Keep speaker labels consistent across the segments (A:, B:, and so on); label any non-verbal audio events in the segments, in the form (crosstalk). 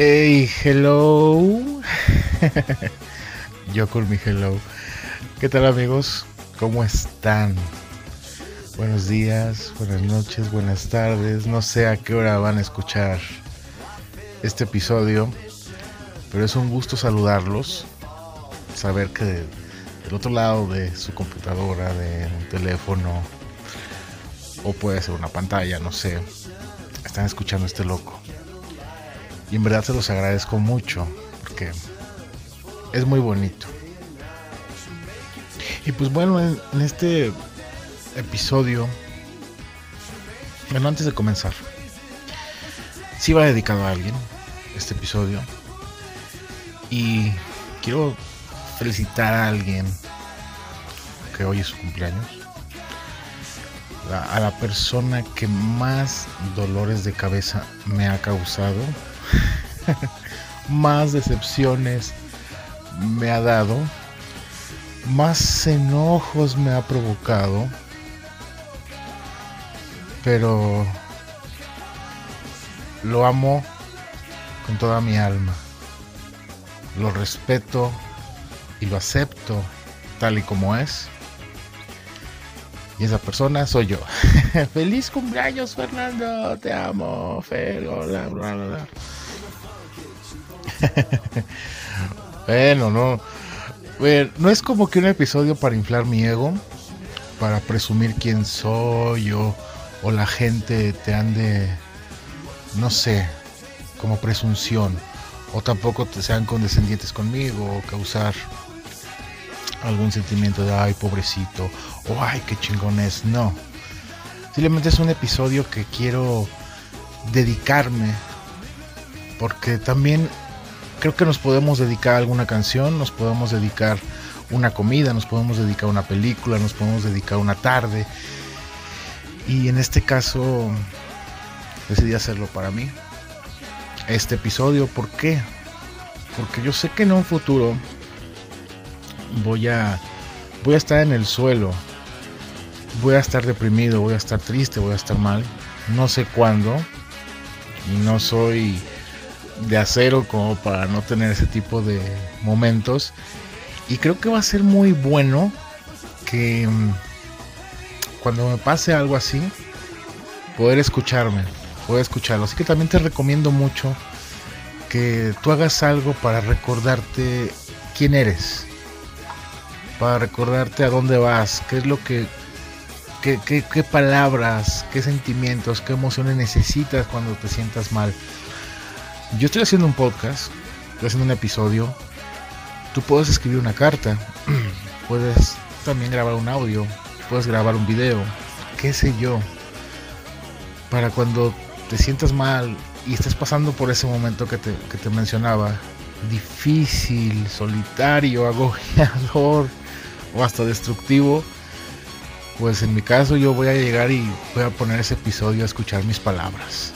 A: Hey, hello. (laughs) Yo con mi hello. ¿Qué tal amigos? ¿Cómo están? Buenos días, buenas noches, buenas tardes. No sé a qué hora van a escuchar este episodio, pero es un gusto saludarlos. Saber que del otro lado de su computadora, de un teléfono, o puede ser una pantalla, no sé, están escuchando este loco. Y en verdad se los agradezco mucho, porque es muy bonito. Y pues bueno, en, este episodio, bueno, antes de comenzar, sí va dedicado a alguien este episodio. Y quiero felicitar a alguien que hoy es su cumpleaños. A la persona que más dolores de cabeza me ha causado. (laughs) más decepciones me ha dado. Más enojos me ha provocado. Pero lo amo con toda mi alma. Lo respeto y lo acepto tal y como es. Y esa persona soy yo. (laughs) Feliz cumpleaños, Fernando. Te amo. Fer, hola, bla, bla, bla. (laughs) bueno, no. No es como que un episodio para inflar mi ego, para presumir quién soy o, o la gente te ande, no sé, como presunción. O tampoco te sean condescendientes conmigo o causar algún sentimiento de ay pobrecito o ay qué chingón es. No. Simplemente es un episodio que quiero dedicarme porque también creo que nos podemos dedicar a alguna canción, nos podemos dedicar una comida, nos podemos dedicar a una película, nos podemos dedicar a una tarde. Y en este caso decidí hacerlo para mí. Este episodio, ¿por qué? Porque yo sé que en un futuro voy a voy a estar en el suelo. Voy a estar deprimido, voy a estar triste, voy a estar mal. No sé cuándo. No soy de acero como para no tener ese tipo de momentos. Y creo que va a ser muy bueno que mm, cuando me pase algo así, poder escucharme, poder escucharlo. Así que también te recomiendo mucho que tú hagas algo para recordarte quién eres, para recordarte a dónde vas, qué es lo que, qué, qué, qué palabras, qué sentimientos, qué emociones necesitas cuando te sientas mal. Yo estoy haciendo un podcast, estoy haciendo un episodio. Tú puedes escribir una carta, (clears throat) puedes también grabar un audio, puedes grabar un video, qué sé yo. Para cuando te sientas mal y estés pasando por ese momento que te, que te mencionaba, difícil, solitario, (laughs) agobiador o hasta destructivo, pues en mi caso yo voy a llegar y voy a poner ese episodio a escuchar mis palabras.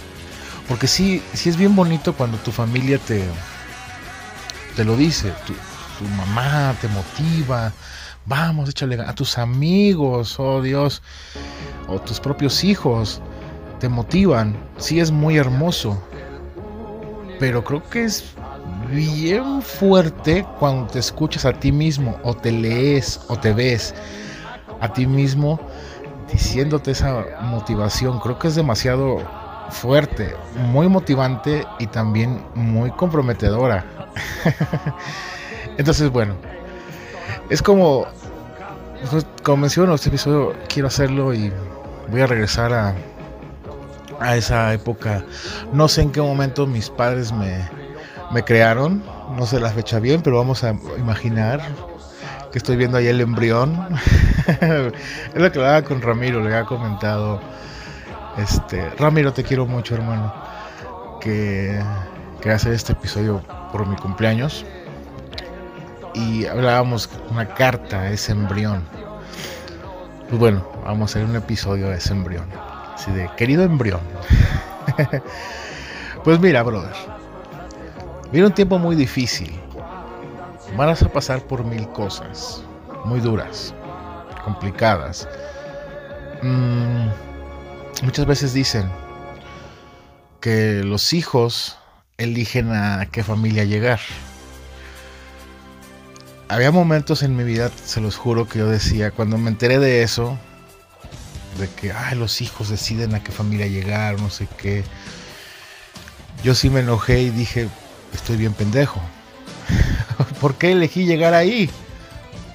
A: Porque sí, sí es bien bonito cuando tu familia te, te lo dice, tu, tu mamá te motiva, vamos, échale a tus amigos, oh Dios, o tus propios hijos te motivan, sí es muy hermoso, pero creo que es bien fuerte cuando te escuchas a ti mismo o te lees o te ves a ti mismo diciéndote esa motivación, creo que es demasiado fuerte, muy motivante y también muy comprometedora. (laughs) Entonces, bueno, es como, pues, como menciono, este episodio quiero hacerlo y voy a regresar a, a esa época. No sé en qué momento mis padres me, me crearon, no sé la fecha bien, pero vamos a imaginar que estoy viendo ahí el embrión. (laughs) es lo que hablaba con Ramiro, le había comentado. Este, Ramiro, te quiero mucho, hermano. Que quería hacer este episodio por mi cumpleaños. Y hablábamos una carta ese embrión. Pues bueno, vamos a hacer un episodio de ese embrión. Así de, querido embrión. (laughs) pues mira, brother. Viene un tiempo muy difícil. Vas a pasar por mil cosas. Muy duras. Complicadas. Mm, muchas veces dicen que los hijos eligen a qué familia llegar. Había momentos en mi vida, se los juro, que yo decía, cuando me enteré de eso, de que ay, los hijos deciden a qué familia llegar, no sé qué, yo sí me enojé y dije, estoy bien pendejo. (laughs) ¿Por qué elegí llegar ahí?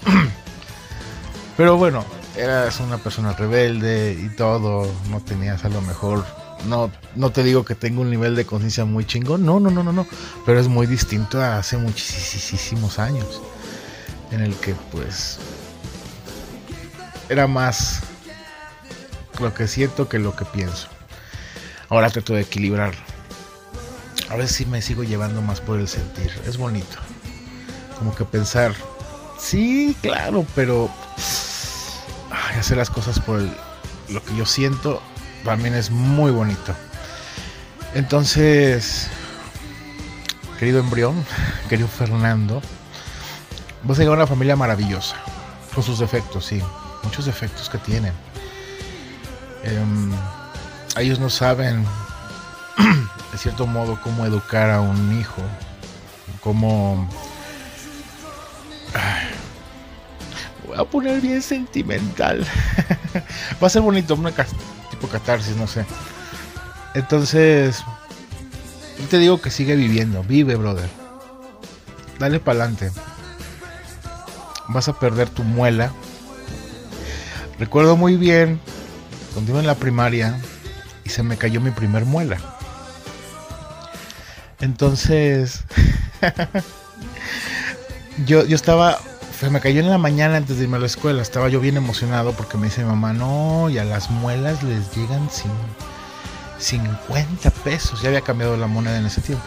A: (clears throat) Pero bueno, eras una persona rebelde y todo, no tenías a lo mejor, no, no te digo que tengo un nivel de conciencia muy chingón, no, no, no, no, no, pero es muy distinto a hace muchísimos años, en el que pues era más lo que siento que lo que pienso. Ahora trato de equilibrar. A veces sí me sigo llevando más por el sentir, es bonito. Como que pensar, sí, claro, pero hacer las cosas por lo que yo siento también es muy bonito. Entonces, querido embrión, (laughs) querido Fernando, vos a a una familia maravillosa, con sus defectos, sí, muchos defectos que tienen. Em, ellos no saben, (clears throat) de cierto modo, cómo educar a un hijo, cómo a poner bien sentimental. (laughs) Va a ser bonito, una tipo catarsis, no sé. Entonces, te digo que sigue viviendo, vive, brother. Dale para adelante. Vas a perder tu muela. Recuerdo muy bien cuando iba en la primaria y se me cayó mi primer muela. Entonces, (laughs) yo, yo estaba me cayó en la mañana antes de irme a la escuela. Estaba yo bien emocionado porque me dice mi mamá, no, y a las muelas les llegan sin 50 pesos. Ya había cambiado la moneda en ese tiempo.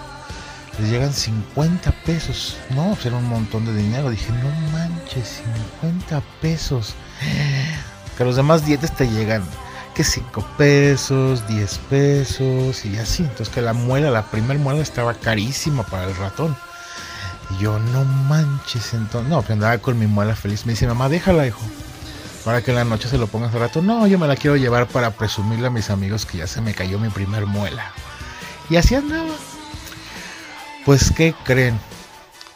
A: Les llegan 50 pesos. No, pues era un montón de dinero. Dije, no manches, 50 pesos. Que los demás dietes te llegan que 5 pesos, 10 pesos y así. Entonces que la muela, la primer muela estaba carísima para el ratón. Y yo, no manches, entonces. No, pues andaba con mi muela feliz. Me dice, mamá, déjala, hijo. Para que en la noche se lo pongas al rato. No, yo me la quiero llevar para presumirle a mis amigos que ya se me cayó mi primer muela. Y así andaba. Pues, ¿qué creen?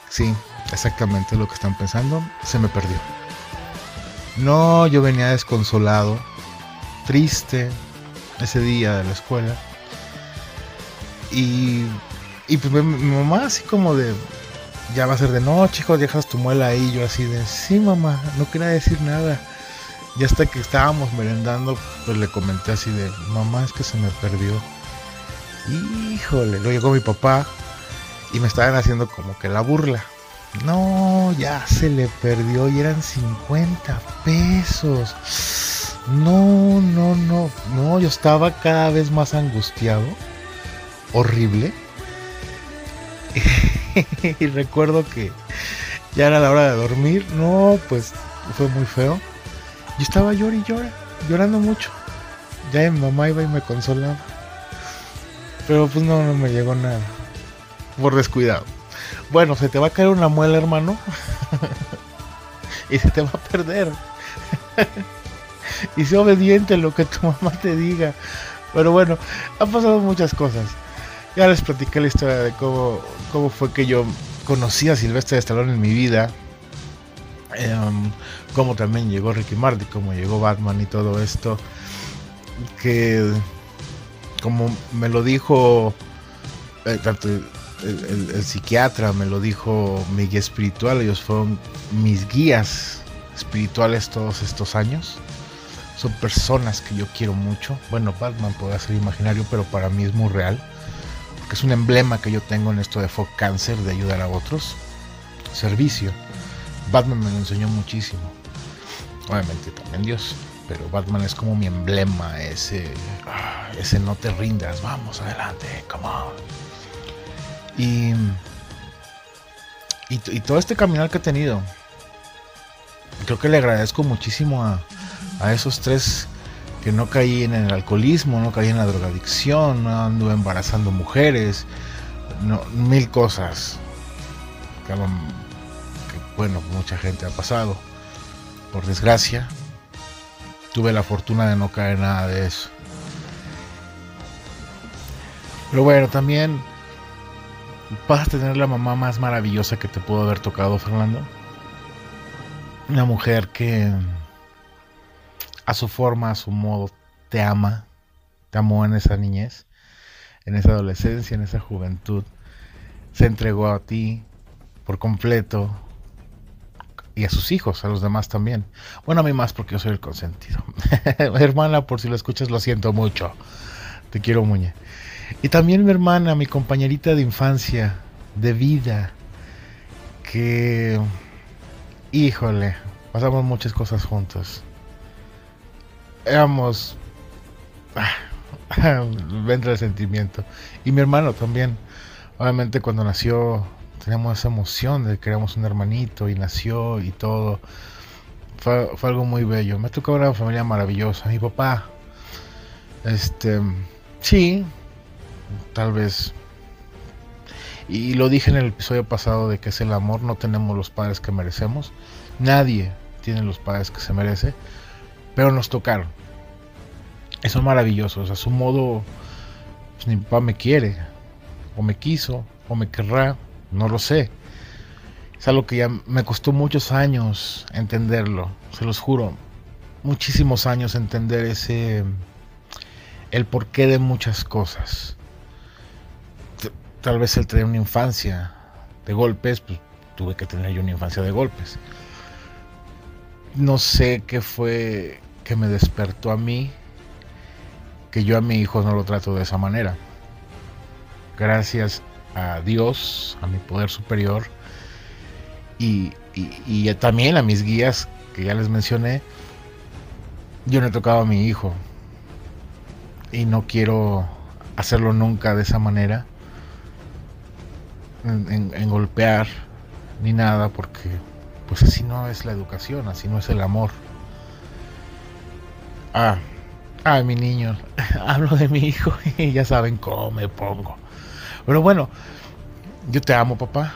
A: Sí, exactamente lo que están pensando. Se me perdió. No, yo venía desconsolado, triste ese día de la escuela. Y, y pues mi mamá así como de, ya va a ser de noche, hijo, dejas tu muela ahí. Yo así de, sí, mamá, no quería decir nada. Y hasta que estábamos merendando, pues le comenté así de, mamá, es que se me perdió. Híjole, luego llegó mi papá y me estaban haciendo como que la burla. No, ya se le perdió y eran 50 pesos. No, no, no, no, yo estaba cada vez más angustiado. Horrible. (laughs) y recuerdo que ya era la hora de dormir. No, pues fue muy feo. Yo estaba llorando y llorando, mucho. Ya mi mamá iba y me consolaba. Pero pues no, no me llegó nada. Por descuidado. Bueno, se te va a caer una muela, hermano. (laughs) y se te va a perder. (laughs) y sé obediente lo que tu mamá te diga. Pero bueno, han pasado muchas cosas. Ya les platiqué la historia de cómo, cómo fue que yo conocí a Silvestre Stallone en mi vida. Em, cómo también llegó Ricky Martin, cómo llegó Batman y todo esto. Que como me lo dijo eh, tanto el, psiquiatra, me lo dijo mi guía espiritual, ellos fueron mis guías espirituales todos estos años. Son personas que yo quiero mucho. Bueno, Batman puede ser imaginario, pero para mí es muy real es un emblema que yo tengo en esto de Fog Cancer, de ayudar a otros. Servicio. Batman me lo enseñó muchísimo. Obviamente también Dios, pero Batman es como mi emblema, ese, ese no te rindas, vamos adelante, come on. Y, y, todo este caminar que he tenido, creo que le agradezco muchísimo a, a esos tres que no caí en el alcoholismo, no caí en la drogadicción, no anduve embarazando mujeres, no, mil cosas que, bueno, mucha gente ha pasado. Por desgracia, tuve la fortuna de no caer en nada de eso. Pero bueno, también vas a tener la mamá más maravillosa que te pudo haber tocado, Fernando. Una mujer que a su forma, a su modo, te ama, te amó en esa niñez, en esa adolescencia, en esa juventud. Se entregó a ti por completo y a sus hijos, a los demás también. Bueno, a mí más porque yo soy el consentido. (laughs) Hermana, por si lo escuchas, lo siento mucho. Te quiero, Muñe. Y también mi hermana, mi compañerita de infancia, de vida, que, híjole, pasamos muchas cosas juntos. Éramos... Ah, (laughs) entra el sentimiento. Y mi hermano también. Obviamente cuando nació teníamos esa emoción de que éramos un hermanito y nació y todo. Fue, fue algo muy bello. Me tocó una familia maravillosa. Mi papá, este, sí, tal vez. Y lo dije en el episodio pasado de que es el amor, no tenemos los padres que merecemos. Nadie tiene los padres que se merece, pero nos tocaron. Eso es maravilloso, a su modo, pues, mi papá me quiere, o me quiso, o me querrá, no lo sé. Es algo que ya me costó muchos años entenderlo, se los juro. Muchísimos años entender ese el porqué de muchas cosas. Tal vez él tenía una infancia de golpes, pues tuve que tener yo una infancia de golpes. No sé qué fue que me despertó a mí, que yo a mi hijo no lo trato de esa manera. Gracias a Dios, a mi poder superior y, y también a mis guías que ya les mencioné, yo no he tocado a mi hijo y no quiero hacerlo nunca de esa manera, en, golpear ni nada, porque pues así no es la educación, así no es el amor. Ah, ah, mi niño, (laughs) hablo de mi hijo (laughs) y ya saben cómo me pongo. Pero bueno, yo te amo, papá.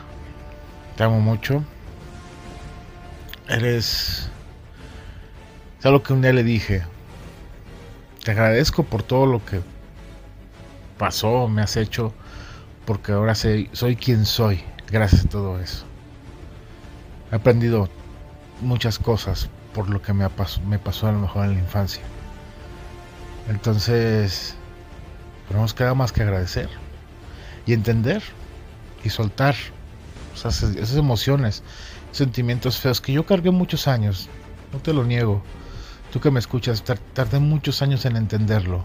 A: Te amo mucho. Eres... Es algo que un día le dije. Te agradezco por todo lo que pasó, me has hecho, porque ahora soy quien soy, gracias a todo eso. He aprendido muchas cosas por lo que me, pasó, me pasó a lo mejor en la infancia. Entonces, no nos queda más que agradecer y entender y soltar esas emociones, sentimientos feos que yo cargué muchos años, no te lo niego Tú que me escuchas, tardé muchos años en entenderlo.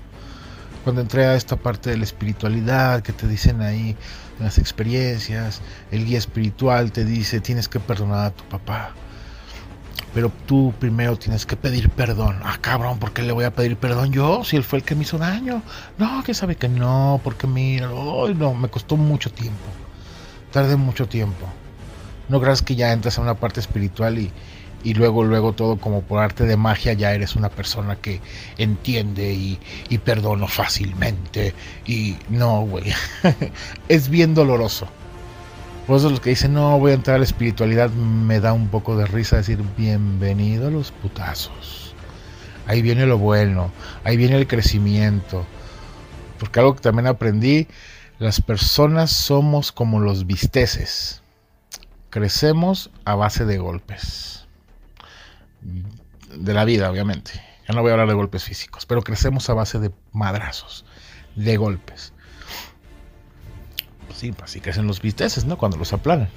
A: Cuando entré a esta parte de la espiritualidad que te dicen ahí, las experiencias, el guía espiritual te dice tienes que perdonar a tu papá. Pero tú primero tienes que pedir perdón. Ah, cabrón, ¿por qué le voy a pedir perdón yo? Si él fue el que me hizo daño. No, que sabe que no, porque mira, no, me costó mucho tiempo. Tardé mucho tiempo. No creas que ya entras a una parte espiritual y, y luego, luego todo como por arte de magia ya eres una persona que entiende y, y perdono fácilmente. Y no, güey, (laughs) es bien doloroso. Por eso los que dicen, no, voy a entrar a la espiritualidad, me da un poco de risa decir, bienvenido a los putazos. Ahí viene lo bueno, ahí viene el crecimiento. Porque algo que también aprendí, las personas somos como los bisteces. Crecemos a base de golpes de la vida, obviamente. Ya no voy a hablar de golpes físicos, pero crecemos a base de madrazos, de golpes. Sí, así crecen los bisteces, ¿no? Cuando los aplanan.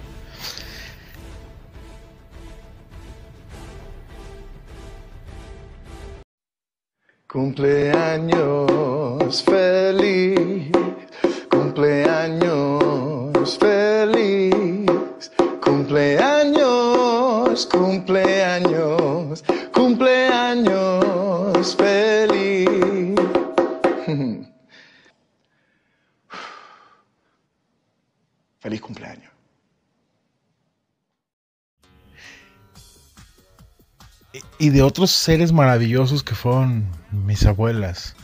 B: Cumpleaños feliz, cumpleaños feliz, cumpleaños, cumpleaños cumpleaños feliz. Feliz cumpleaños.
A: Y de otros seres maravillosos que fueron mis abuelas.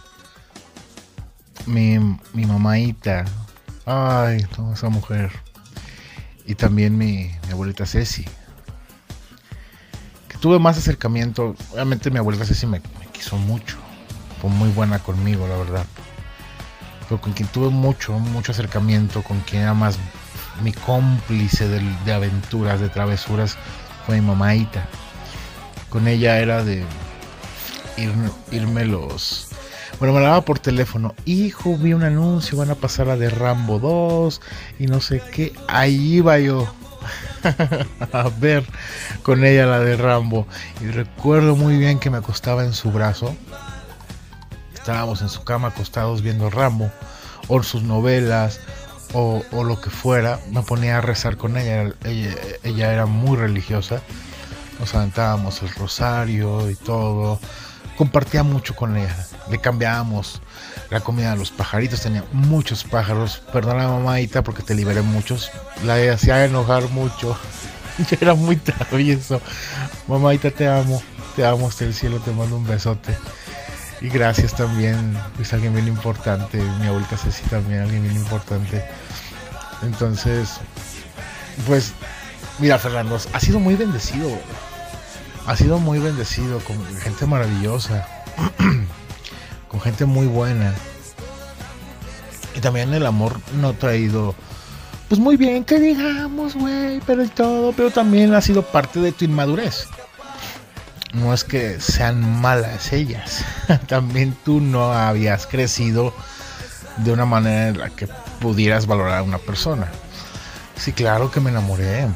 A: Mi, mi mamaita. Ay, toda esa mujer. Y también mi, abuelita Ceci tuve más acercamiento. Obviamente mi abuela Ceci me, me quiso mucho. Fue muy buena conmigo, la verdad. Pero con quien tuve mucho, mucho acercamiento, con quien era más mi cómplice de, aventuras, de travesuras, fue mi mamaita. Con ella era de ir, irme los... Bueno, me hablaba por teléfono. Hijo, vi un anuncio, van a pasar a de Rambo 2 y no sé qué. Ahí iba yo (laughs) a ver con ella la de Rambo. Y recuerdo muy bien que me acostaba en su brazo. Estábamos en su cama acostados viendo Rambo o sus novelas o, lo que fuera. Me ponía a rezar con ella. ella. Ella era muy religiosa. Nos aventábamos el rosario y todo. Compartía mucho con ella. Le cambiábamos la comida a los pajaritos. Tenía muchos pájaros. Perdona mamadita porque te liberé muchos. La hacía enojar mucho. Yo (laughs) era muy travieso. Mamadita te amo. Te amo hasta el cielo. Te mando un besote. Y gracias también. Es alguien bien importante. Mi abuelita Ceci también. Alguien bien importante. Entonces, pues, mira, Fernando, ha sido muy bendecido. Ha sido muy bendecido con gente maravillosa. (clears throat) con gente muy buena. Y también el amor no ha traído, pues muy bien que digamos, güey, pero el todo, pero también ha sido parte de tu inmadurez. No es que sean malas ellas, (laughs) también tú no habías crecido de una manera en la que pudieras valorar a una persona. Sí, claro que me enamoré.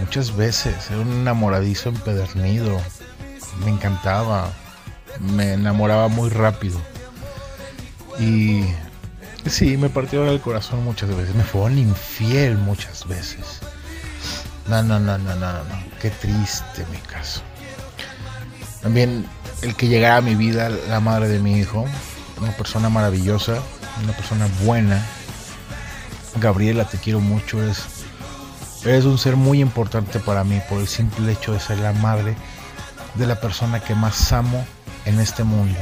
A: Muchas veces. Era un enamoradizo empedernido. Me encantaba. Me enamoraba muy rápido. Y sí, me partió el corazón muchas veces. Me fueron infiel muchas veces. No, no, no, no, no, no. Qué triste mi caso. También el que llegara a mi vida la madre de mi hijo. Una persona maravillosa. Una persona buena. Gabriela, te quiero mucho. Eres, eres un ser muy importante para mí por el simple hecho de ser la madre de la persona que más amo en este mundo.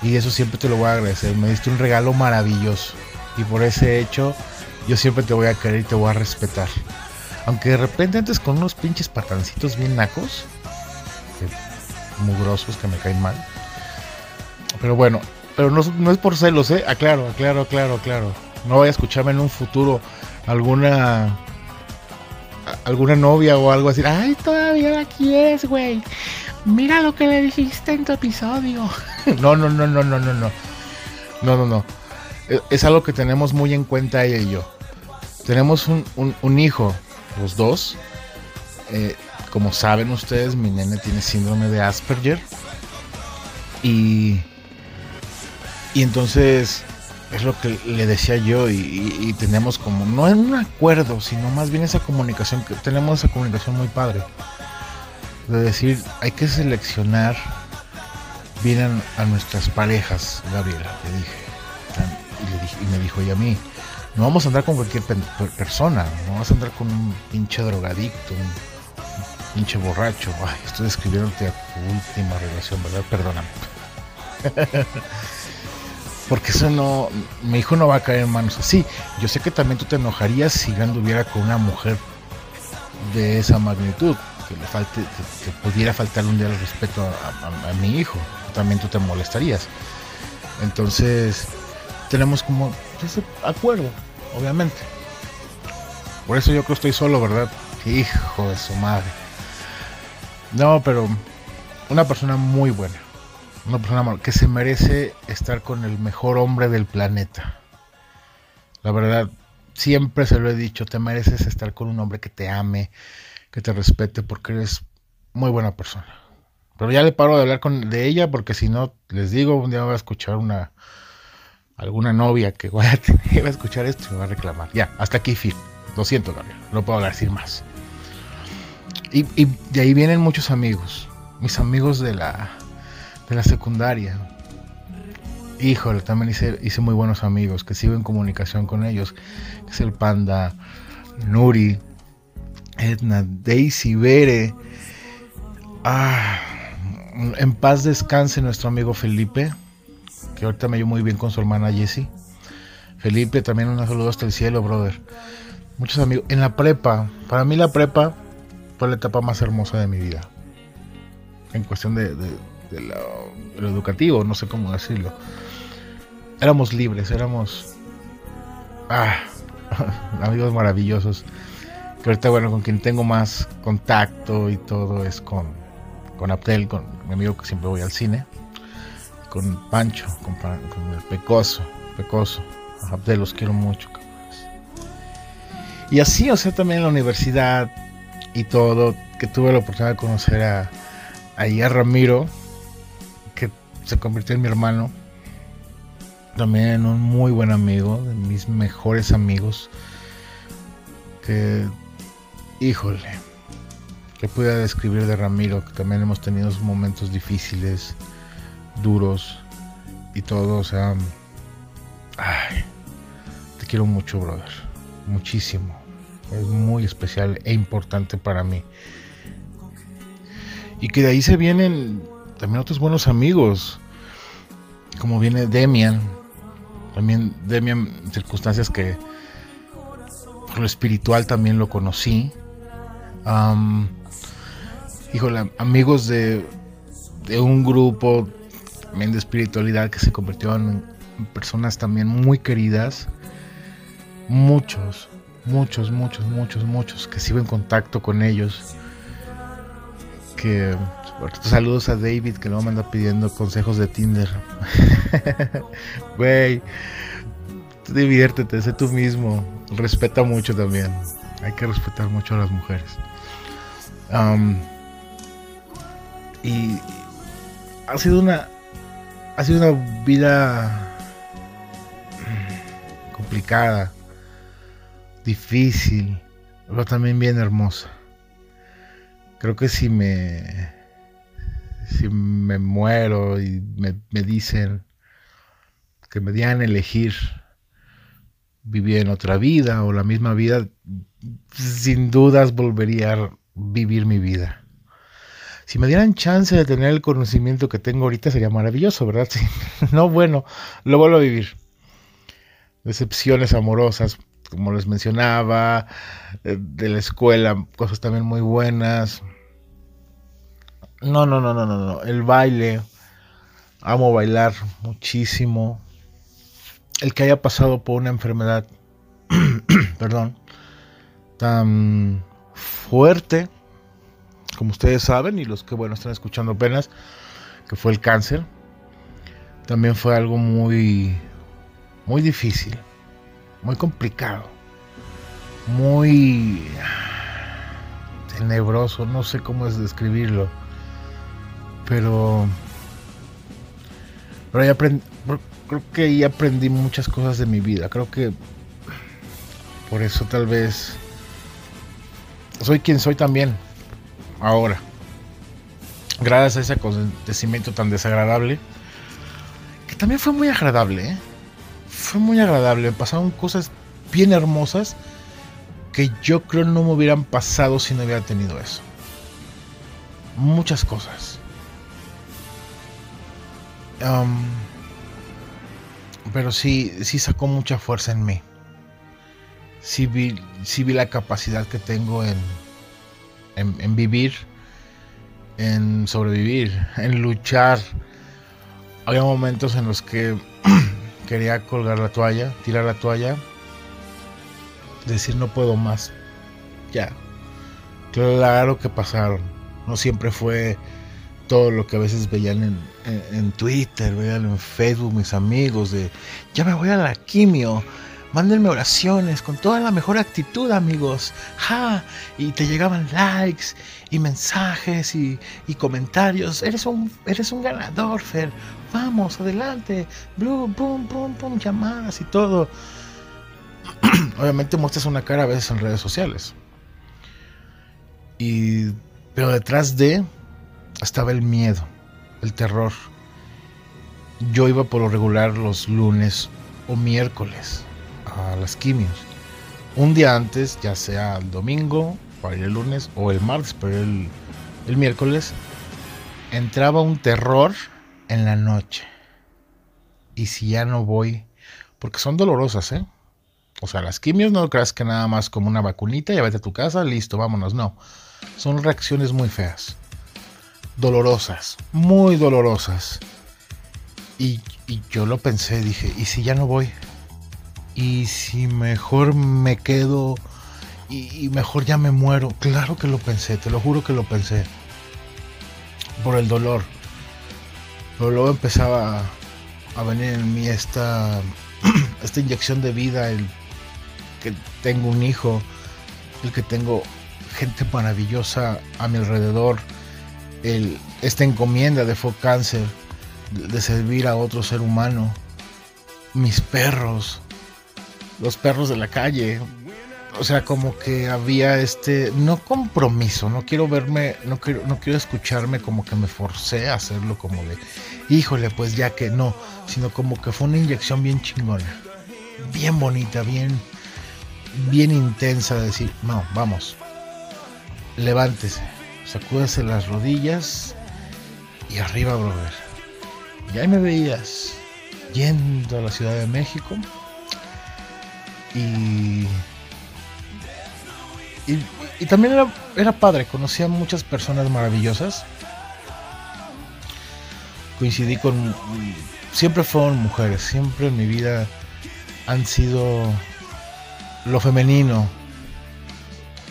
A: Y eso siempre te lo voy a agradecer. Me diste un regalo maravilloso. Y por ese hecho, yo siempre te voy a querer y te voy a respetar. Aunque de repente antes con unos pinches patancitos bien nacos, mugrosos que me caen mal. Pero bueno, pero no, es por celos, ¿eh? Aclaro, aclaro, aclaro, aclaro. No voy a escucharme en un futuro alguna alguna novia o algo así. Ay, todavía la quieres, güey. Mira lo que le dijiste en tu episodio. (laughs) no, no, no, no, no, no, no. No, no, no. Es algo que tenemos muy en cuenta ella y yo. Tenemos un, un, un hijo, los dos. Eh, como saben ustedes, mi nene tiene síndrome de Asperger. Y, y entonces es lo que le decía yo y, tenemos como, no en un acuerdo, sino más bien esa comunicación, que tenemos esa comunicación muy padre. De decir, hay que seleccionar bien a, nuestras parejas, Gabriela, le dije. Y, me dijo, y a mí, no vamos a andar con cualquier persona, no vamos a andar con un pinche drogadicto, pinche borracho. Ay, estoy describiéndote a tu última relación, ¿verdad? Perdóname. (laughs) Porque eso no, mi hijo no va a caer en manos así. Yo sé que también tú te enojarías si yo anduviera con una mujer de esa magnitud, que le falte, que, pudiera faltar un día el respeto a, mi hijo. También tú te molestarías. Entonces, tenemos como ese acuerdo, obviamente. Por eso yo creo que estoy solo, ¿verdad? Hijo de su madre. No, pero una persona muy buena una persona que se merece estar con el mejor hombre del planeta. La verdad, siempre se lo he dicho, te mereces estar con un hombre que te ame, que te respete, porque eres muy buena persona. Pero ya le paro de hablar con, de ella, porque si no, les digo, un día voy a escuchar una alguna novia que vaya a tener, va a escuchar esto y me va a reclamar. Ya, hasta aquí, fin. Lo siento, Gabriel, no puedo hablar decir más. Y, de ahí vienen muchos amigos, mis amigos de la de la secundaria. Híjole, también hice, hice muy buenos amigos, que sigo en comunicación con ellos, es el Panda, Nuri, Edna, Daisy, Bere. Ah, en paz descanse nuestro amigo Felipe, que ahorita me llevo muy bien con su hermana Jessie. Felipe, también un saludo hasta el cielo, brother. Muchos amigos. En la prepa, para mí la prepa fue la etapa más hermosa de mi vida. En cuestión de, lo, de lo, educativo, no sé cómo decirlo. Éramos libres, éramos... Ah, (laughs) amigos maravillosos. Que ahorita, bueno, con quien tengo más contacto y todo es con, con Abdel, con mi amigo que siempre voy al cine. Con Pancho, con, con el Pecoso, Pecoso. Abdel los quiero mucho, Y así, o sea, también en la universidad y todo, que tuve la oportunidad de conocer a, Ramiro, que se convirtió en mi hermano también un muy buen amigo, de mis mejores amigos, que, híjole, que pudiera describir de Ramiro, que también hemos tenido momentos difíciles, duros y todo, o sea, ay, te quiero mucho, brother, muchísimo, es muy especial e importante para mí. Y que de ahí se vienen también otros buenos amigos, como viene Demian, también Demian, circunstancias que por lo espiritual también lo conocí. híjole, amigos de, de un grupo también de espiritualidad que se convirtió en, personas también muy queridas. Muchos, muchos, muchos, muchos, muchos que sigo en contacto con ellos. Que saludos a David que no me anda pidiendo consejos de Tinder. (laughs) Güey, diviértete, sé tú mismo. Respeta mucho también. Hay que respetar mucho a las mujeres. y ha sido una ha sido una vida complicada, difícil, pero también bien hermosa. Creo que si me si me muero y me, dicen que me dieran elegir vivir en otra vida o la misma vida, sin dudas volvería a vivir mi vida. Si me dieran chance de tener el conocimiento que tengo ahorita sería maravilloso, ¿verdad? (laughs) No, bueno, lo vuelvo a vivir. Decepciones amorosas, como les mencionaba, eh, de la escuela, cosas también muy buenas, no, no, no, no, no, no. El baile. Amo bailar muchísimo. El que haya pasado por una enfermedad, (clears throat) perdón, tan fuerte, como ustedes saben, y los que, bueno, están escuchando apenas, que fue el cáncer, también fue algo muy, muy difícil, muy complicado, muy tenebroso, no sé cómo es describirlo pero pero ahí aprendí, creo que ahí aprendí muchas cosas de mi vida. Creo que por eso tal vez soy quien soy también ahora. Gracias a ese acontecimiento tan desagradable, que también fue muy agradable, ¿eh? Fue muy agradable. Pasaron cosas bien hermosas que yo creo no me hubieran pasado si no hubiera tenido eso. Muchas cosas pero sí, sí sacó mucha fuerza en mí. Sí vi, vi la capacidad que tengo en, en, vivir, en sobrevivir, en luchar. Había momentos en los que (clears throat) quería colgar la toalla, tirar la toalla, decir no puedo más. Ya. Claro que pasaron. No siempre fue todo lo que a veces veían en, Twitter, veían en Facebook mis amigos de ya me voy a la quimio, mándenme oraciones con toda la mejor actitud amigos, ja, y te llegaban likes y mensajes y, comentarios, eres un, eres un ganador, Fer, vamos, adelante, blue, boom, boom, boom, llamadas y todo. (clears throat) Obviamente muestras una cara a veces en redes sociales. Y, pero detrás de estaba el miedo, el terror. Yo iba por lo regular los lunes o miércoles a las quimios. Un día antes, ya sea el domingo para ir el lunes o el martes para el, el miércoles, entraba un terror en la noche. Y si ya no voy, porque son dolorosas, ¿eh? O sea, las quimios no creas que nada más como una vacunita, ya vete a tu casa, listo, vámonos. No, son reacciones muy feas dolorosas, muy dolorosas. Y, yo lo pensé, dije, ¿y si ya no voy? ¿Y si mejor me quedo y, mejor ya me muero? Claro que lo pensé, te lo juro que lo pensé. Por el dolor. Pero luego empezaba a venir en mí esta, (clears throat) esta inyección de vida, el que tengo un hijo, el que tengo gente maravillosa a mi alrededor, el, esta encomienda de Fo Cáncer, de servir a otro ser humano, mis perros, los perros de la calle. O sea, como que había este, no compromiso, no quiero verme, no quiero, no quiero escucharme como que me forcé a hacerlo como de, híjole, pues ya que no, sino como que fue una inyección bien chingona, bien bonita, bien, bien intensa de decir, no, vamos, levántese, sacúdese las rodillas y arriba, brother. Y ahí me veías yendo a la Ciudad de México y, y, también era, era padre, conocía a muchas personas maravillosas. Coincidí con... Siempre fueron mujeres, siempre en mi vida han sido lo femenino.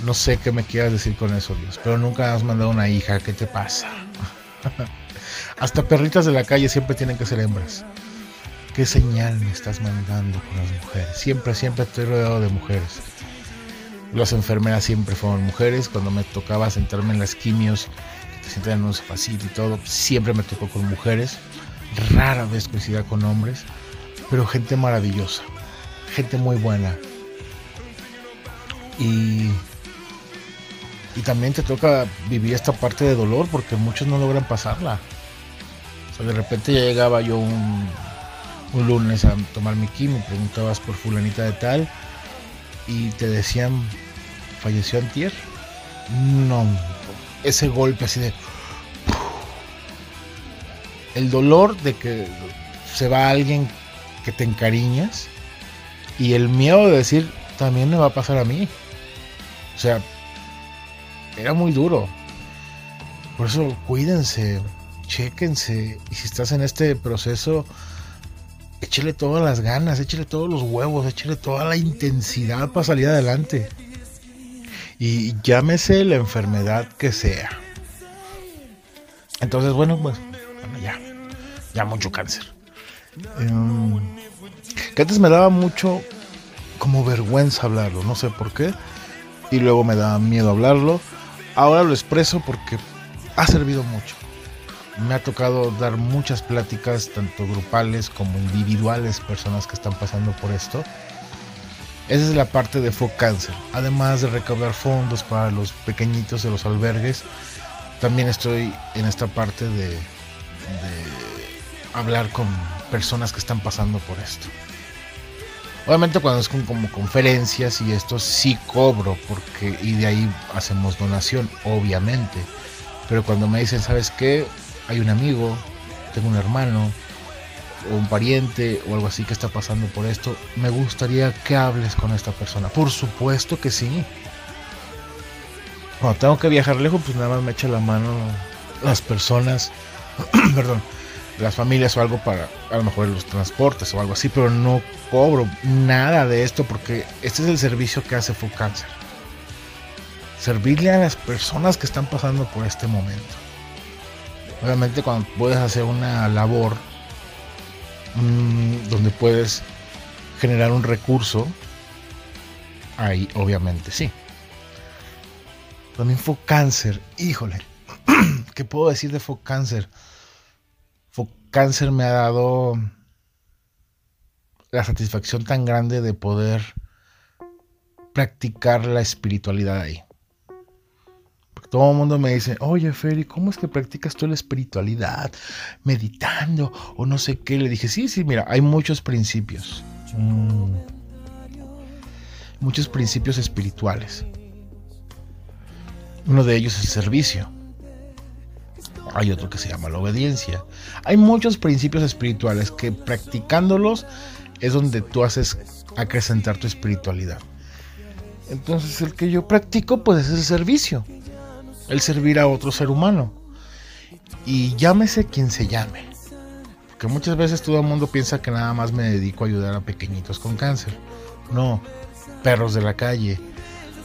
A: No sé qué me quieras decir con eso, Dios, pero nunca has mandado una hija, ¿qué te pasa? (laughs) Hasta perritas de la calle siempre tienen que ser hembras. ¿Qué señal me estás mandando con las mujeres? Siempre, siempre estoy rodeado de mujeres. Las enfermeras siempre fueron mujeres. Cuando me tocaba sentarme en las quimios, que te sientan en un sofacito y todo, siempre me tocó con mujeres. Rara vez coincidía con hombres, pero gente maravillosa, gente muy buena. Y, y también te toca vivir esta parte de dolor porque muchos no logran pasarla. O sea, de repente ya llegaba yo un, un lunes a tomar mi quimio, preguntabas por fulanita de tal y te decían, falleció antier. No, ese golpe así de... El dolor de que se va alguien que te encariñas y el miedo de decir, también me va a pasar a mí. O sea, era muy duro. Por eso cuídense, chequense. Y si estás en este proceso, échele todas las ganas, échele todos los huevos, échele toda la intensidad para salir adelante. Y llámese la enfermedad que sea. Entonces, bueno, pues, ya, ya mucho cáncer. Em, que antes me daba mucho como vergüenza hablarlo, no sé por qué. Y luego me daba miedo hablarlo. Ahora lo expreso porque ha servido mucho me ha tocado dar muchas pláticas, tanto grupales como individuales, personas que están pasando por esto. Esa es la parte de Folk Cancer. Además de recaudar fondos para los pequeñitos de los albergues, también estoy en esta parte de, de hablar con personas que están pasando por esto. Obviamente cuando es como conferencias y esto sí cobro porque y de ahí hacemos donación, obviamente. Pero cuando me dicen, ¿sabes qué? Hay un amigo, tengo un hermano o un pariente o algo así que está pasando por esto, me gustaría que hables con esta persona. Por supuesto que sí. Cuando tengo que viajar lejos, pues nada más me echa la mano las personas, (clears throat) perdón, las familias o algo para a lo mejor los transportes o algo así, pero no cobro nada de esto porque este es el servicio que hace Cancer. Servirle a las personas que están pasando por este momento. Obviamente cuando puedes hacer una labor mm, donde puedes generar un recurso, ahí obviamente sí. También fue cáncer, híjole, (clears throat) ¿qué puedo decir de fue cáncer? Fue cáncer me ha dado la satisfacción tan grande de poder practicar la espiritualidad ahí todo el mundo me dice, oye Ferry, ¿cómo es que practicas tú la espiritualidad? Meditando o no sé qué. Le dije, sí, sí, mira, hay muchos principios. Mm. muchos principios espirituales. Uno de ellos es el servicio. Hay otro que se llama la obediencia. Hay muchos principios espirituales que practicándolos es donde tú haces acrecentar tu espiritualidad. Entonces el que yo practico pues es el servicio el servir a otro ser humano. Y llámese quien se llame. Porque muchas veces todo el mundo piensa que nada más me dedico a ayudar a pequeñitos con cáncer. No, perros de la calle,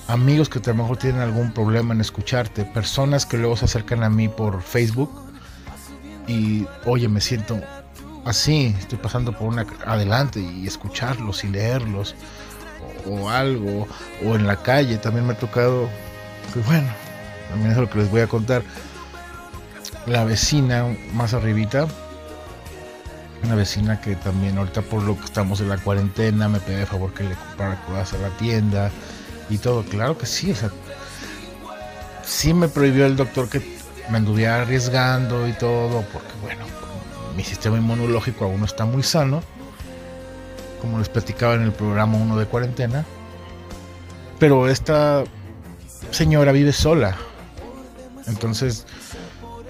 A: amigos que a lo mejor tienen algún problema en escucharte, personas que luego se acercan a mí por Facebook y, oye, me siento así, estoy pasando por una adelante y escucharlos y leerlos o, algo, o en la calle también me ha tocado, pues bueno, también es lo que les voy a contar. La vecina más arribita, una vecina que también ahorita por lo que estamos en la cuarentena me pide de favor que le comprara cosas a la tienda y todo, claro que sí, o sea, sí me prohibió el doctor que me anduviera arriesgando y todo, porque bueno, mi sistema inmunológico aún no está muy sano, como les platicaba en el programa 1 de cuarentena, pero esta señora vive sola, entonces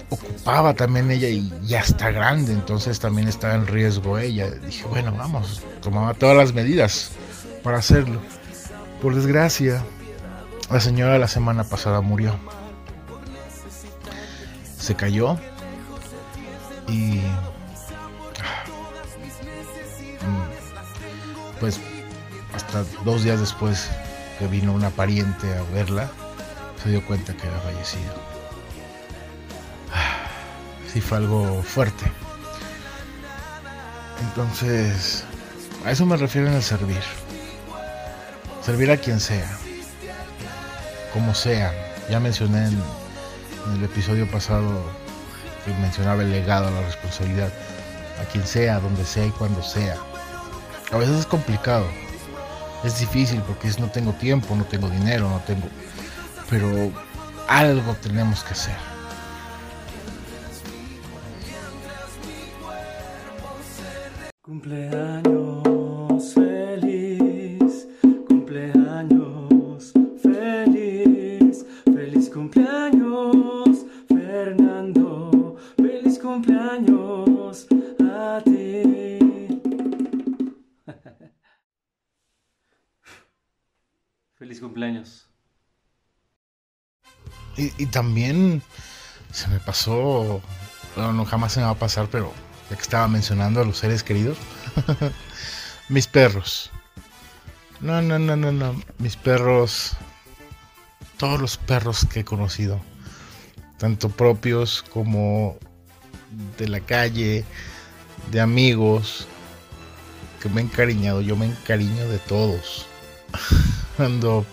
A: ocupaba también ella y ya está grande, entonces también estaba en riesgo ella. Dije, bueno, vamos, tomaba todas las medidas para hacerlo. Por desgracia, la señora la semana pasada murió. Se cayó y pues hasta dos días después que vino una pariente a verla, se dio cuenta que había fallecido. Sí fue algo fuerte. Entonces, a eso me refiero en el servir. Servir a quien sea, como sea. Ya mencioné en, el episodio pasado que mencionaba el legado, la responsabilidad. A quien sea, donde sea y cuando sea. A veces es complicado. Es difícil porque es, no tengo tiempo, no tengo dinero, no tengo... Pero algo tenemos que hacer.
C: Cumpleaños. Cumpleaños feliz, feliz cumpleaños Fernando, feliz cumpleaños a ti. (laughs) feliz cumpleaños.
A: Y, también se me pasó, bueno, no jamás se me va a pasar, pero que estaba mencionando a los seres queridos, (laughs) mis perros. No, no, no, no, no. Mis perros. Todos los perros que he conocido. Tanto propios como de la calle, de amigos. Que me he encariñado. Yo me encariño de todos. (laughs) Cuando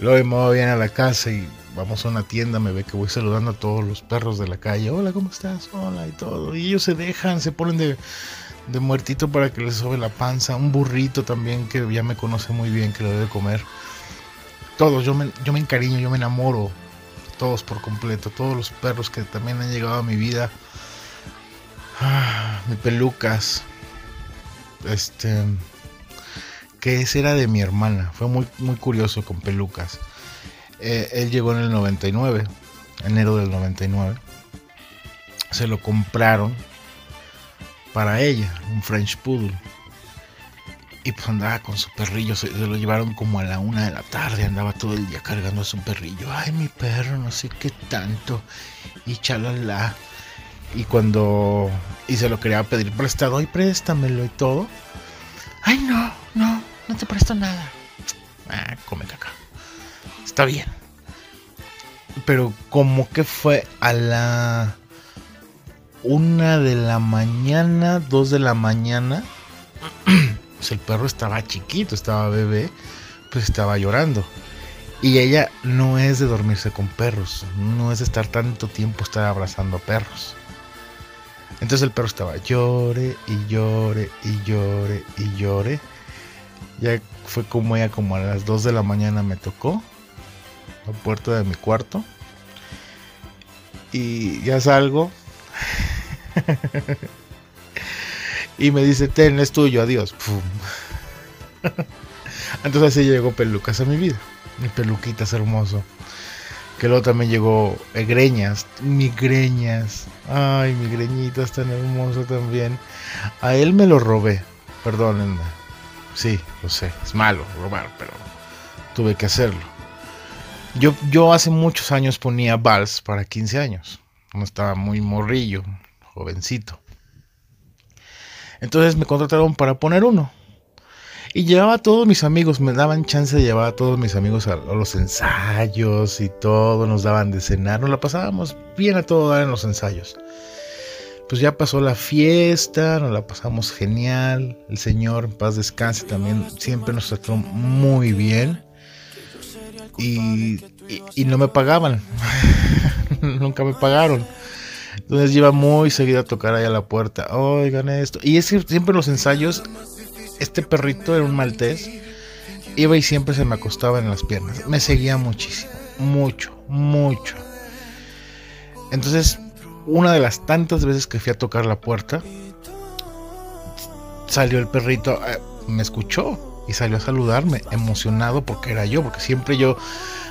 A: luego me voy bien a la casa y vamos a una tienda, me ve que voy saludando a todos los perros de la calle. Hola, ¿cómo estás? Hola y todo. Y ellos se dejan, se ponen de muertito para que le sobe la panza, un burrito también que ya me conoce muy bien que lo debe comer. Todos, yo me, yo me encariño, yo me enamoro, todos por completo, todos los perros que también han llegado a mi vida. Ah, mi pelucas, este, que ese era de mi hermana, fue muy, muy curioso con pelucas. Eh, él llegó en el 99, enero del 99. Se lo compraron para ella, un French Poodle. Y pues andaba con su perrillo, se, lo llevaron como a la una de la tarde, andaba todo el día cargando a su perrillo. Ay, mi perro, no sé qué tanto. Y chalala. Y cuando. Y se lo quería pedir prestado, y préstamelo y todo. Ay, no, no, no te presto nada. Ah, come caca. Está bien. Pero como que fue a la una de la mañana, dos de la mañana, (clears throat) pues el perro estaba chiquito, estaba bebé, pues estaba llorando. Y ella no es de dormirse con perros, no es de estar tanto tiempo estar abrazando perros. Entonces el perro estaba llore y llore y llore y llore. Ya fue como ella como a las 2 de la mañana me tocó la puerta de mi cuarto. Y ya salgo, (laughs) y me dice, ten, es tuyo, adiós. (laughs) Entonces así llegó Pelucas a mi vida. Mi peluquitas hermoso. Que luego también llegó Greñas, migreñas. Ay, migreñitas tan hermoso también. A él me lo robé. Perdónenme. Sí, lo sé. Es malo robar, pero tuve que hacerlo. Yo, yo hace muchos años ponía vals para 15 años. No estaba muy morrillo, jovencito. Entonces me contrataron para poner uno. Y llevaba a todos mis amigos, me daban chance de llevar a todos mis amigos a, los ensayos y todo, nos daban de cenar, nos la pasábamos bien a todo dar en los ensayos. Pues ya pasó la fiesta, nos la pasamos genial, el Señor, paz descanse también, siempre nos trató muy bien. Y, y no me pagaban, (laughs) nunca me pagaron. Entonces iba muy seguido a tocar ahí a la puerta. Oigan esto. Y es que siempre en los ensayos, este perrito era un maltés. Iba y siempre se me acostaba en las piernas. Me seguía muchísimo. Mucho, mucho. Entonces, una de las tantas veces que fui a tocar la puerta, salió el perrito, eh, me escuchó y salió a saludarme, emocionado porque era yo, porque siempre yo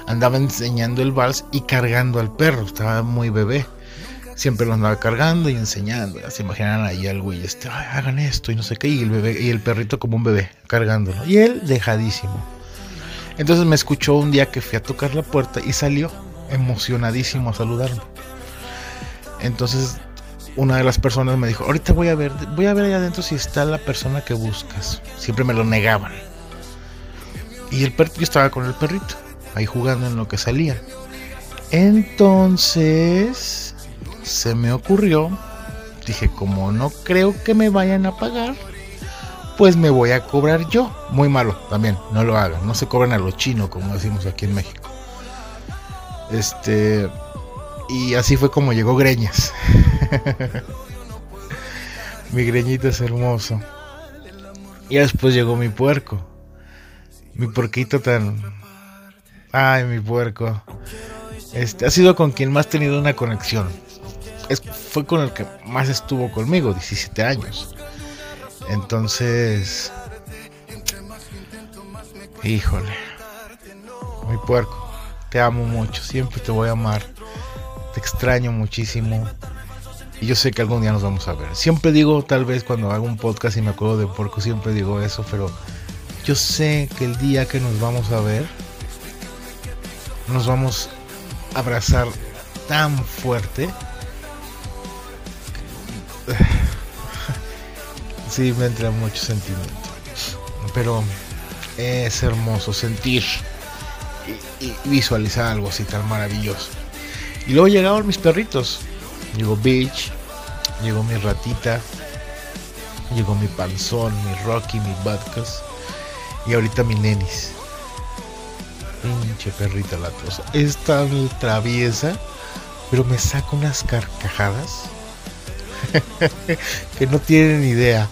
A: andaba enseñando el vals y cargando al perro, estaba muy bebé siempre lo andaba cargando y enseñando. Se imaginan ahí al güey, este, hagan esto y no sé qué, y el bebé, y el perrito como un bebé, cargándolo. Y él dejadísimo. Entonces me escuchó un día que fui a tocar la puerta y salió emocionadísimo a saludarme. Entonces una de las personas me dijo, ahorita voy a ver, voy a ver allá adentro si está la persona que buscas. Siempre me lo negaban. Y el perrito, yo estaba con el perrito, ahí jugando en lo que salía. Entonces se me ocurrió, dije, como no creo que me vayan a pagar, pues me voy a cobrar yo. Muy malo también, no lo hagan, no se cobran a lo chino, como decimos aquí en México. Este, y así fue como llegó Greñas. (laughs) mi greñito es hermoso. Y después llegó mi puerco. Mi puerquito tan. Ay, mi puerco. Este ha sido con quien más tenido una conexión fue con el que más estuvo conmigo, 17 años. Entonces, híjole, mi puerco, te amo mucho, siempre te voy a amar, te extraño muchísimo. Y yo sé que algún día nos vamos a ver. Siempre digo, tal vez cuando hago un podcast y me acuerdo de Puerco, siempre digo eso, pero yo sé que el día que nos vamos a ver, nos vamos a abrazar tan fuerte (sighs) sí, me entra mucho sentimiento. Pero es hermoso sentir y, visualizar algo así tan maravilloso. Y luego llegaron mis perritos. Llegó Beach, llegó mi ratita, llegó mi panzón, mi Rocky, mi Badcas y ahorita mi Nenis. Pinche perrita la cosa. Es tan traviesa, pero me saca unas carcajadas (laughs) que no tienen idea.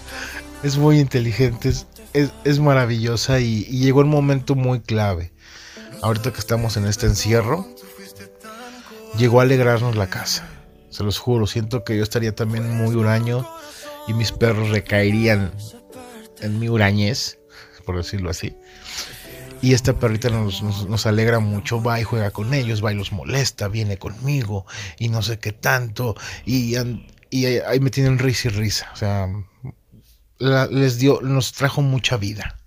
A: Es muy inteligente, es, maravillosa y, llegó un momento muy clave. Ahorita que estamos en este encierro, llegó a alegrarnos la casa. Se los juro, siento que yo estaría también muy huraño y mis perros recaerían en mi hurañez, por decirlo así. Y esta perrita nos, alegra mucho, va y juega con ellos, va y los molesta, viene conmigo y no sé qué tanto. Y, ahí me tienen risa y risa. O sea, les dio, nos trajo mucha vida.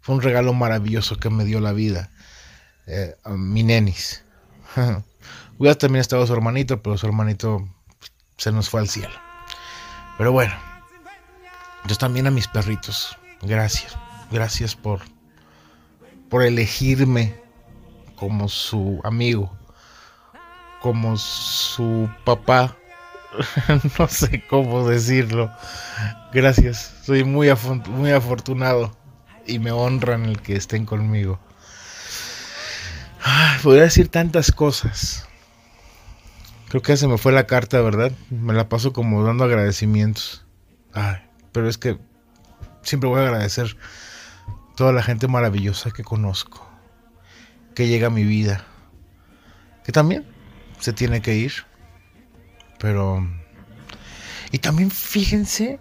A: Fue un regalo maravilloso que me dio la vida. Eh, mi nenis. (laughs) Hubiera también estado su hermanito, pero su hermanito se nos fue al cielo. Pero bueno, yo también a mis perritos. Gracias. Gracias por, por elegirme como su amigo, como su papá, (laughs) no sé cómo decirlo. Gracias, soy muy, muy afortunado y me honran el que estén conmigo. podría decir tantas cosas. Creo que se me fue la carta, ¿verdad? Me la paso como dando agradecimientos. pero es que siempre voy a agradecer toda la gente maravillosa que conozco, que llega a mi vida, que también se tiene que ir pero... Y también fíjense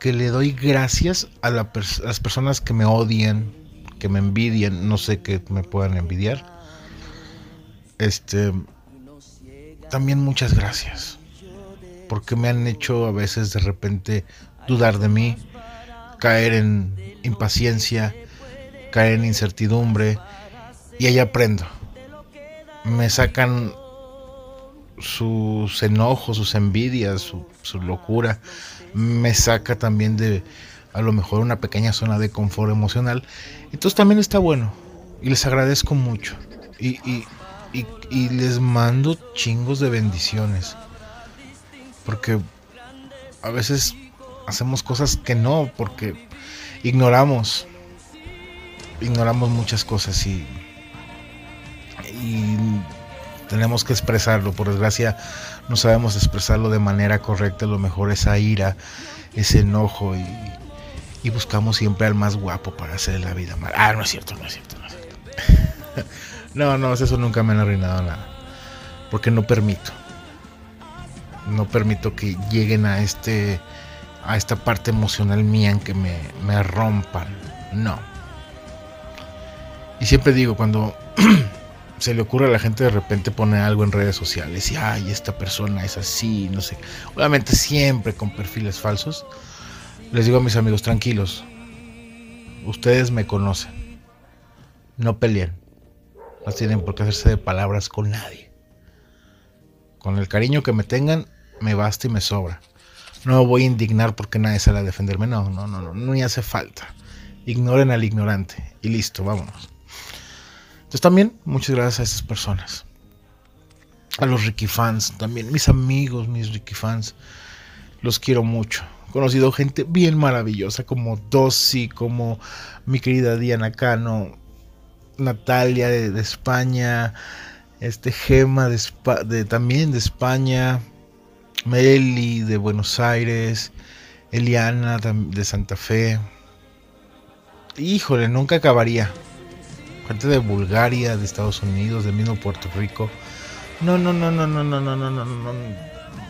A: que le doy gracias a, las personas que me odian, que me envidian, no sé qué me puedan envidiar. Este... También muchas gracias. Porque me han hecho a veces de repente dudar de mí, caer en impaciencia, caer en incertidumbre. Y ahí aprendo. Me sacan sus enojos, sus envidias, su, locura, me saca también de a lo mejor una pequeña zona de confort emocional. Entonces también está bueno. Y les agradezco mucho. Y, y, y, y les mando chingos de bendiciones. Porque a veces hacemos cosas que no, porque ignoramos. Ignoramos muchas cosas y, y tenemos que expresarlo. Por desgracia, no sabemos expresarlo de manera correcta. Lo mejor esa ira, ese enojo y, y buscamos siempre al más guapo para hacer la vida mal. Ah, no es cierto, no es cierto, no es cierto. No, no, eso nunca me han arruinado nada. Porque no permito. No permito que lleguen a este a esta parte emocional mía en que me, me rompan. No. Y siempre digo, cuando (clears throat) se le ocurre a la gente de repente poner algo en redes sociales y, ay, esta persona es así, no sé. Obviamente siempre con perfiles falsos. Les digo a mis amigos, tranquilos. Ustedes me conocen. No peleen. No tienen por qué hacerse de palabras con nadie. Con el cariño que me tengan, me basta y me sobra. No voy a indignar porque nadie sale a defenderme. No, no, no, no, no hace falta. Ignoren al ignorante. Y listo, vámonos. Entonces también, muchas gracias a estas personas. A los Ricky fans, también mis amigos, mis Ricky fans. Los quiero mucho. He conocido gente bien maravillosa como Dossi, como mi querida Diana Cano, Natalia de, de España, este Gema de, de- también de España, Meli de Buenos Aires, Eliana de Santa Fe. Híjole, nunca acabaría. Gente de Bulgaria, de Estados Unidos, del mismo Puerto Rico. No, no, no, no, no, no, no, no, no, no.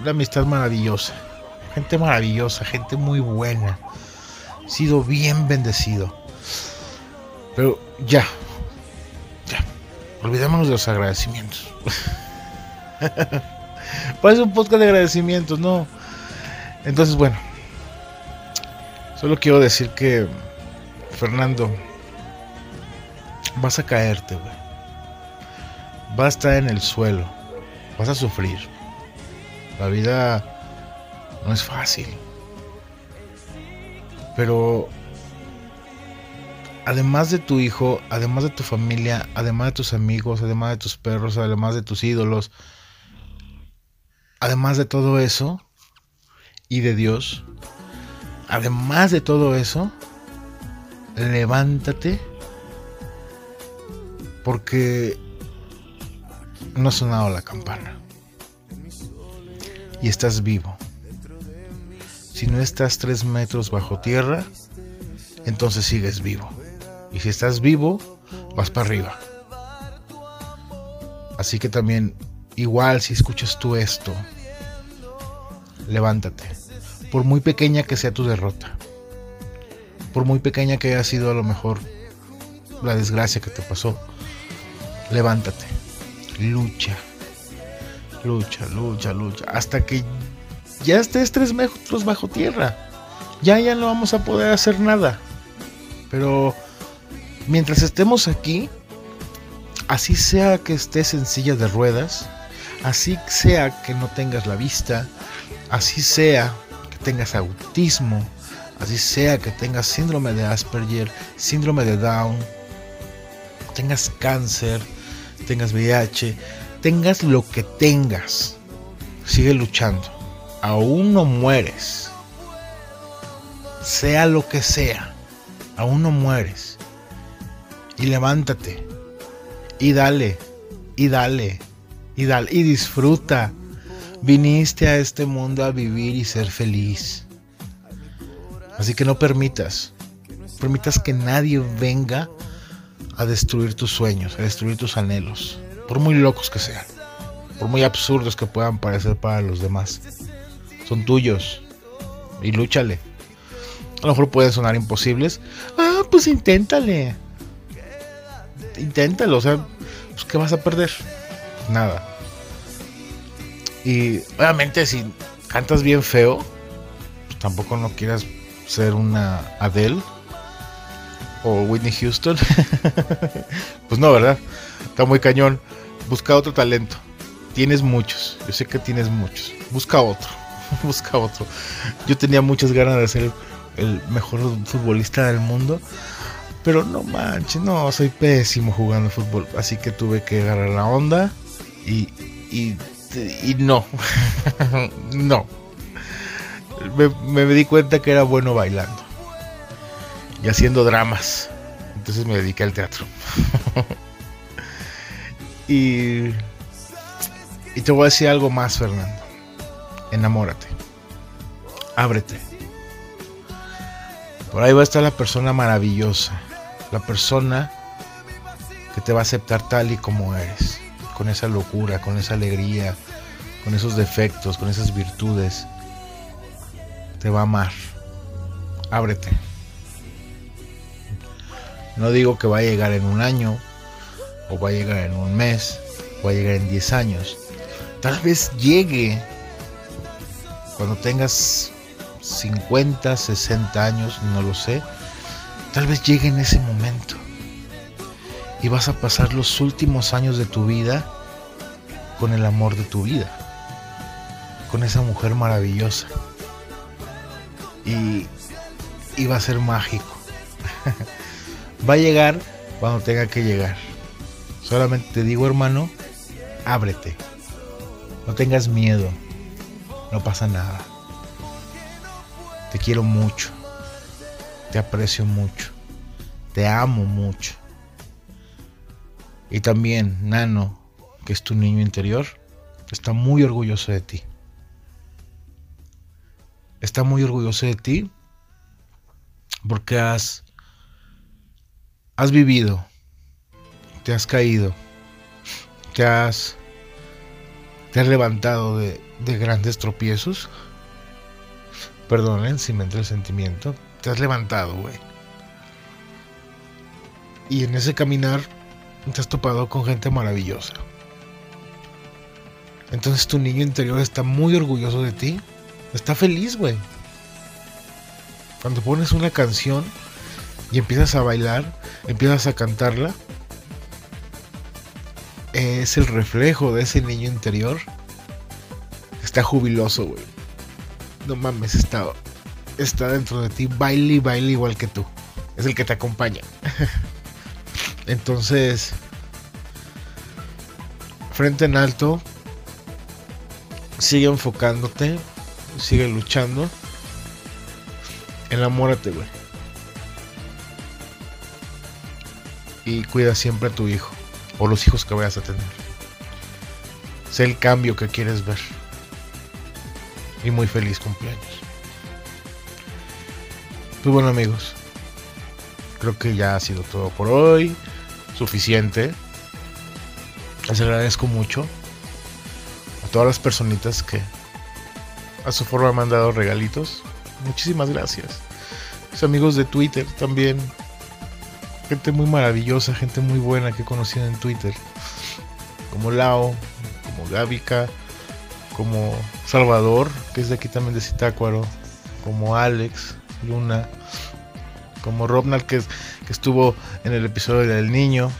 A: La amistad maravillosa. Gente maravillosa, gente muy buena. Sido bien bendecido. Pero ya. Ya. Olvidémonos de los agradecimientos. (laughs) Parece un podcast de agradecimientos, no. Entonces, bueno. Solo quiero decir que, Fernando, vas a caerte, güey. Vas a estar en el suelo. Vas a sufrir. La vida no es fácil. Pero además de tu hijo, además de tu familia, además de tus amigos, además de tus perros, además de tus ídolos, además de todo eso y de Dios, además de todo eso, levántate porque no ha sonado la campana y estás vivo. Si no estás tres metros bajo tierra, entonces sigues vivo. Y si estás vivo, vas para arriba. Así que también, igual si escuchas tú esto, levántate. Por muy pequeña que sea tu derrota. Por muy pequeña que haya sido a lo mejor la desgracia que te pasó. Levántate. Lucha. Lucha, lucha, lucha. Hasta que ya estés tres metros bajo tierra. Ya, ya no vamos a poder hacer nada. Pero mientras estemos aquí, así sea que estés en silla de ruedas, así sea que no tengas la vista, así sea que tengas autismo, así sea que tengas síndrome de Asperger, síndrome de Down, tengas cáncer, tengas VIH, tengas lo que tengas, sigue luchando. Aún no mueres. Sea lo que sea, aún no mueres. Y levántate. Y dale. Y dale. Y dale. Y disfruta. Viniste a este mundo a vivir y ser feliz. Así que no permitas. Permitas que nadie venga a destruir tus sueños, a destruir tus anhelos. Por muy locos que sean. Por muy absurdos que puedan parecer para los demás. Son tuyos. Y lúchale. A lo mejor pueden sonar imposibles. Ah, pues inténtale. Inténtalo, o sea, pues ¿qué vas a perder? Nada. Y obviamente si cantas bien feo, pues tampoco no quieras ser una Adele o Whitney Houston. (laughs) pues no, ¿verdad? Está muy cañón. Busca otro talento. tienes muchos. Yo sé que tienes muchos. Busca otro. (laughs) Busca otro. Yo tenía muchas ganas de ser el mejor futbolista del mundo. Pero no manches, no, soy pésimo jugando fútbol. Así que tuve que agarrar la onda. Y, y, y no. (laughs) no. Me, me di cuenta que era bueno bailando. Y haciendo dramas. Entonces me dediqué al teatro. (laughs) y, y te voy a decir algo más, Fernando. Enamórate. Ábrete. Por ahí va a estar la persona maravillosa. La persona que te va a aceptar tal y como eres. Con esa locura, con esa alegría, con esos defectos, con esas virtudes. Te va a amar. Ábrete. No digo que va a llegar en un año, o va a llegar en un mes, o va a llegar en 10 años. Tal vez llegue cuando tengas 50, 60 años, no lo sé. Tal vez llegue en ese momento. Y vas a pasar los últimos años de tu vida con el amor de tu vida. Con esa mujer maravillosa. Y, va a ser mágico. (laughs) Va a llegar cuando tenga que llegar. Solamente te digo, hermano, ábrete. No tengas miedo. No pasa nada. Te quiero mucho. Te aprecio mucho. Te amo mucho. Y también, Nano, que es tu niño interior, está muy orgulloso de ti. Está muy orgulloso de ti porque has has vivido, te has caído, te has, te has levantado de, de grandes tropiezos. Perdonen si me entra el sentimiento. Te has levantado, güey. Y en ese caminar te has topado con gente maravillosa. Entonces tu niño interior está muy orgulloso de ti. Está feliz, güey. Cuando pones una canción y empiezas a bailar, empiezas a cantarla, es el reflejo de ese niño interior. Está jubiloso, güey. No mames, está, está dentro de ti, baile y baile igual que tú. Es el que te acompaña. (laughs) Entonces, frente en alto, sigue enfocándote, sigue luchando. Enamórate, güey. y cuida siempre a tu hijo o los hijos que vayas a tener. Sé el cambio que quieres ver. Y muy feliz cumpleaños. Pues bueno amigos, creo que ya ha sido todo por hoy. Suficiente. Les agradezco mucho a todas las personitas que a su forma me han dado regalitos. Muchísimas gracias. Mis amigos de Twitter también gente muy maravillosa, gente muy buena que he conocido en Twitter. Como Lao, como Gavica, como Salvador, que es de aquí también de Citácuaro, como Alex, Luna, como Robnal, que, estuvo en el episodio del niño.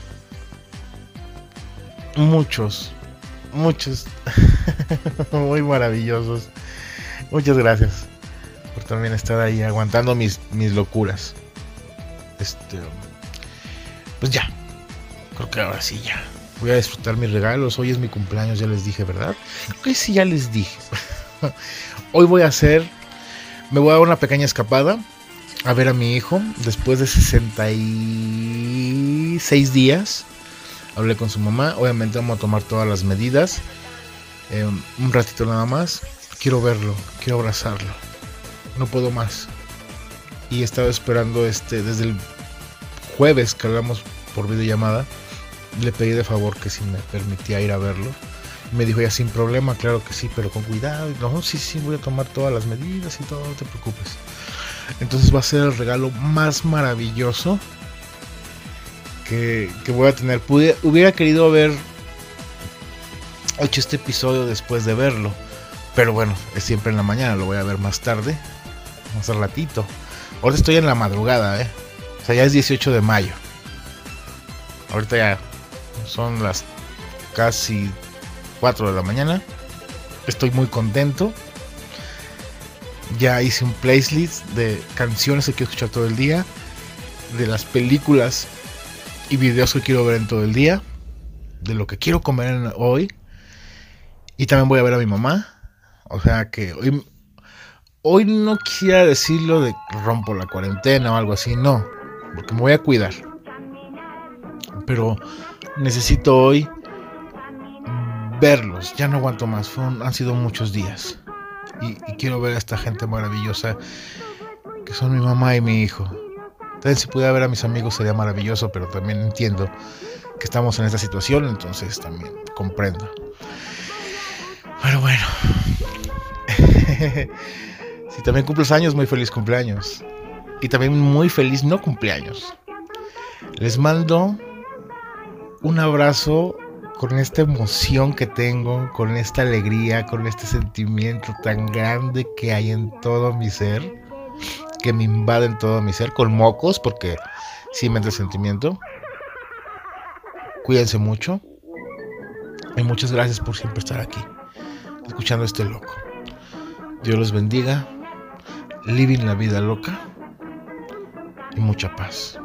A: Muchos, muchos, (laughs) muy maravillosos. Muchas gracias por también estar ahí aguantando mis, mis locuras. Este pues ya. Creo que ahora sí ya. Voy a disfrutar mis regalos. Hoy es mi cumpleaños, ya les dije, ¿verdad? Creo que sí, ya les dije. (laughs) Hoy voy a hacer. Me voy a dar una pequeña escapada a ver a mi hijo después de 66 días. Hablé con su mamá. Obviamente vamos a tomar todas las medidas. Eh, un ratito nada más. Quiero verlo, quiero abrazarlo. No puedo más. Y he estado esperando este desde el jueves que hablamos por videollamada, le pedí de favor que si me permitía ir a verlo. Me dijo ya sin problema, claro que sí, pero con cuidado. No, sí, sí, voy a tomar todas las medidas y todo, no te preocupes. Entonces va a ser el regalo más maravilloso que, que voy a tener. hubiera querido haber hecho este episodio después de verlo. Pero bueno, es siempre en la mañana, lo voy a ver más tarde. Más ratito. Ahora estoy en la madrugada, eh sea, ya es 18 de mayo. Ahorita ya son las casi
D: 4 de la mañana. Estoy muy contento. Ya hice un playlist de canciones que quiero escuchar todo el día. De las películas y videos que quiero ver en todo el día. De lo que quiero comer hoy. Y también voy a ver a mi mamá. O sea que hoy, hoy no quisiera decirlo de rompo la cuarentena o algo así. No. Porque me voy a cuidar. Pero necesito hoy verlos. Ya no aguanto más. Fueron- han sido muchos días. Y, quiero ver a esta gente maravillosa que son mi mamá y mi hijo. También si pudiera ver a mis amigos sería maravilloso, pero también entiendo que estamos en esta situación, entonces también comprendo. Pero bueno. (laughs) si también cumples años, muy feliz cumpleaños. Y también muy feliz no cumpleaños. Les mando un abrazo con esta emoción que tengo, con esta alegría, con este sentimiento tan grande que hay en todo mi ser, que me invade en todo mi ser, con mocos, porque sí me entra sentimiento. Cuídense mucho. Y muchas gracias por siempre estar aquí, escuchando a este loco. Dios los bendiga. Living la vida loca. Y mucha paz.